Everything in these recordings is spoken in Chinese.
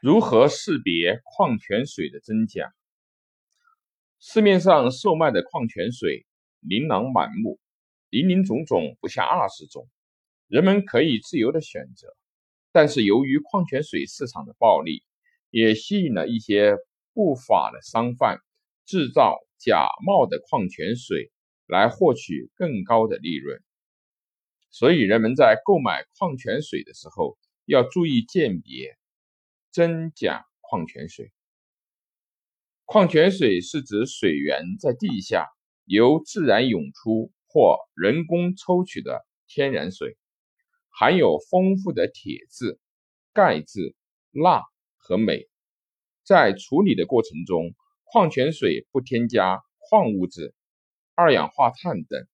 如何识别矿泉水的真假？市面上售卖的矿泉水琳琅满目，林林总总不下二十种，人们可以自由的选择。但是由于矿泉水市场的暴利，也吸引了一些不法的商贩制造假冒的矿泉水来获取更高的利润。所以人们在购买矿泉水的时候要注意鉴别。真假矿泉水。矿泉水是指水源在地下由自然涌出或人工抽取的天然水，含有丰富的铁质、钙质、钠和镁。在处理的过程中，矿泉水不添加矿物质、二氧化碳等，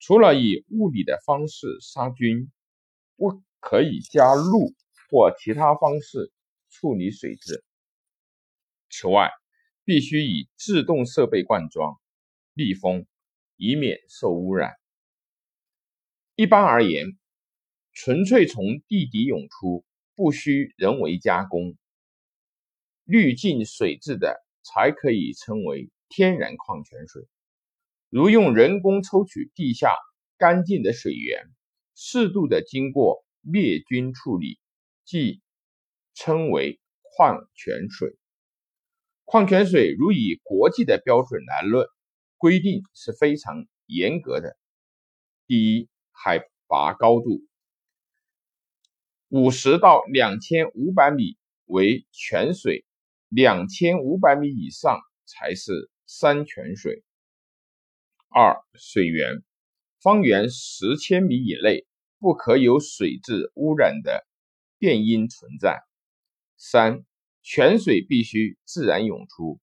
除了以物理的方式杀菌，不可以加氯或其他方式。处理水质。此外，必须以自动设备灌装、密封，以免受污染。一般而言，纯粹从地底涌出，不需人为加工、滤净水质的，才可以称为天然矿泉水。如用人工抽取地下干净的水源，适度的经过灭菌处理，即。称为矿泉水。矿泉水如以国际的标准来论，规定是非常严格的。第一，海拔高度，五十到两千五百米为泉水，两千五百米以上才是山泉水。二，水源，方圆十千米以内不可有水质污染的变因存在。三、泉水必须自然涌出，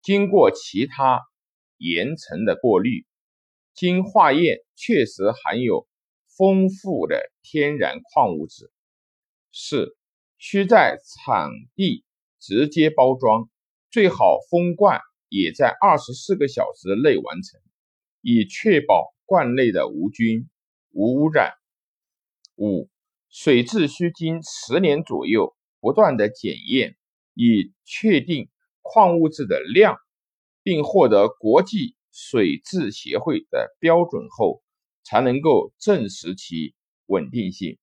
经过其他岩层的过滤，经化验确实含有丰富的天然矿物质。四、需在场地直接包装，最好封罐也在二十四个小时内完成，以确保罐内的无菌无污染。五、水质需经十年左右。不断的检验，以确定矿物质的量，并获得国际水质协会的标准后，才能够证实其稳定性。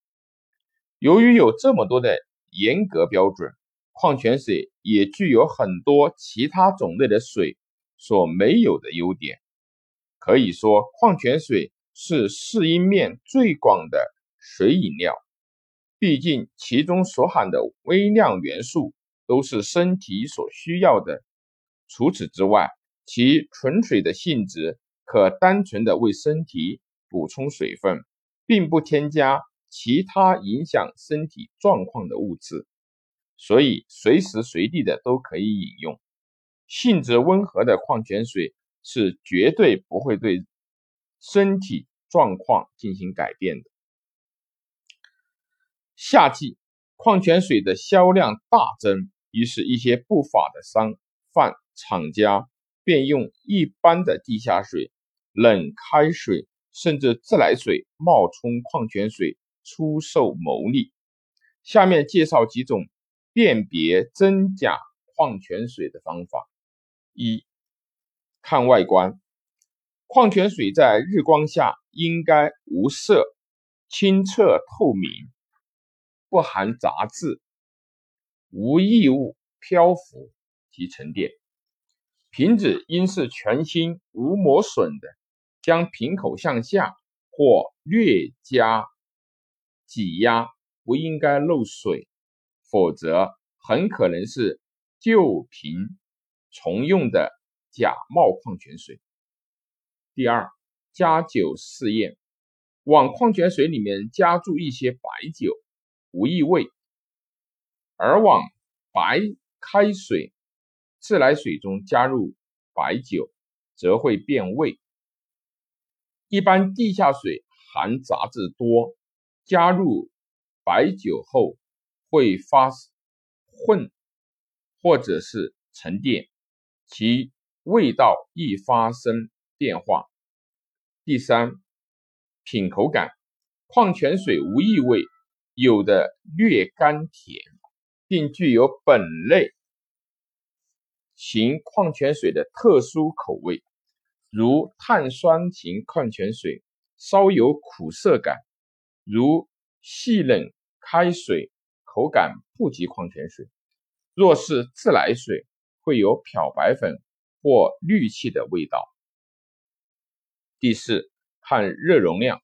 由于有这么多的严格标准，矿泉水也具有很多其他种类的水所没有的优点。可以说，矿泉水是适应面最广的水饮料。毕竟，其中所含的微量元素都是身体所需要的。除此之外，其纯水的性质可单纯的为身体补充水分，并不添加其他影响身体状况的物质，所以随时随地的都可以饮用。性质温和的矿泉水是绝对不会对身体状况进行改变的。夏季矿泉水的销量大增，于是，一些不法的商贩厂家便用一般的地下水、冷开水，甚至自来水冒充矿泉水出售牟利。下面介绍几种辨别真假矿泉水的方法：一、看外观，矿泉水在日光下应该无色、清澈透明。不含杂质，无异物漂浮及沉淀。瓶子应是全新无磨损的，将瓶口向下或略加挤压，不应该漏水，否则很可能是旧瓶重用的假冒矿泉水。第二，加酒试验，往矿泉水里面加注一些白酒。无异味，而往白开水、自来水中加入白酒，则会变味。一般地下水含杂质多，加入白酒后会发混，或者是沉淀，其味道易发生变化。第三，品口感，矿泉水无异味。有的略甘甜，并具有本类型矿泉水的特殊口味，如碳酸型矿泉水稍有苦涩感，如细冷开水口感不及矿泉水。若是自来水，会有漂白粉或氯气的味道。第四，看热容量，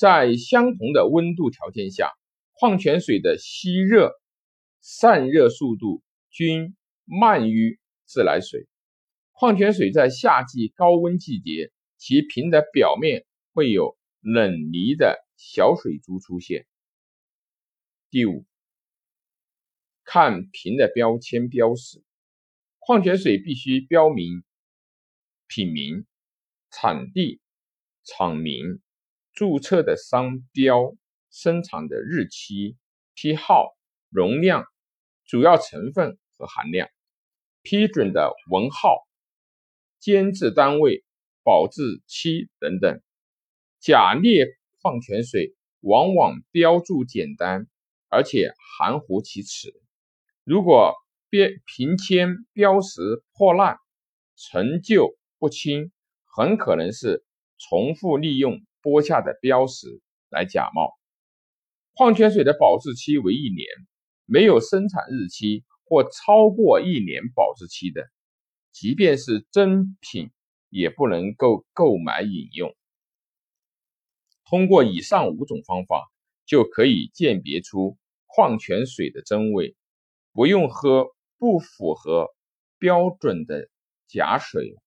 在相同的温度条件下，矿泉水的吸热、散热速度均慢于自来水。矿泉水在夏季高温季节，其瓶的表面会有冷凝的小水珠出现。第五，看瓶的标签标识，矿泉水必须标明品名、产地、厂名、注册的商标、生产的日期、批号、容量、主要成分和含量、批准的文号。监制单位、保质期等等。假劣矿泉水往往标注简单，而且含糊其辞。如果标瓶签标识破烂、陈旧不清，很可能是重复利用剥下的标识来假冒。矿泉水的保质期为一年，没有生产日期或超过一年保质期的。即便是真品，也不能够购买饮用。通过以上五种方法，就可以鉴别出矿泉水的真伪，不用喝不符合标准的假水。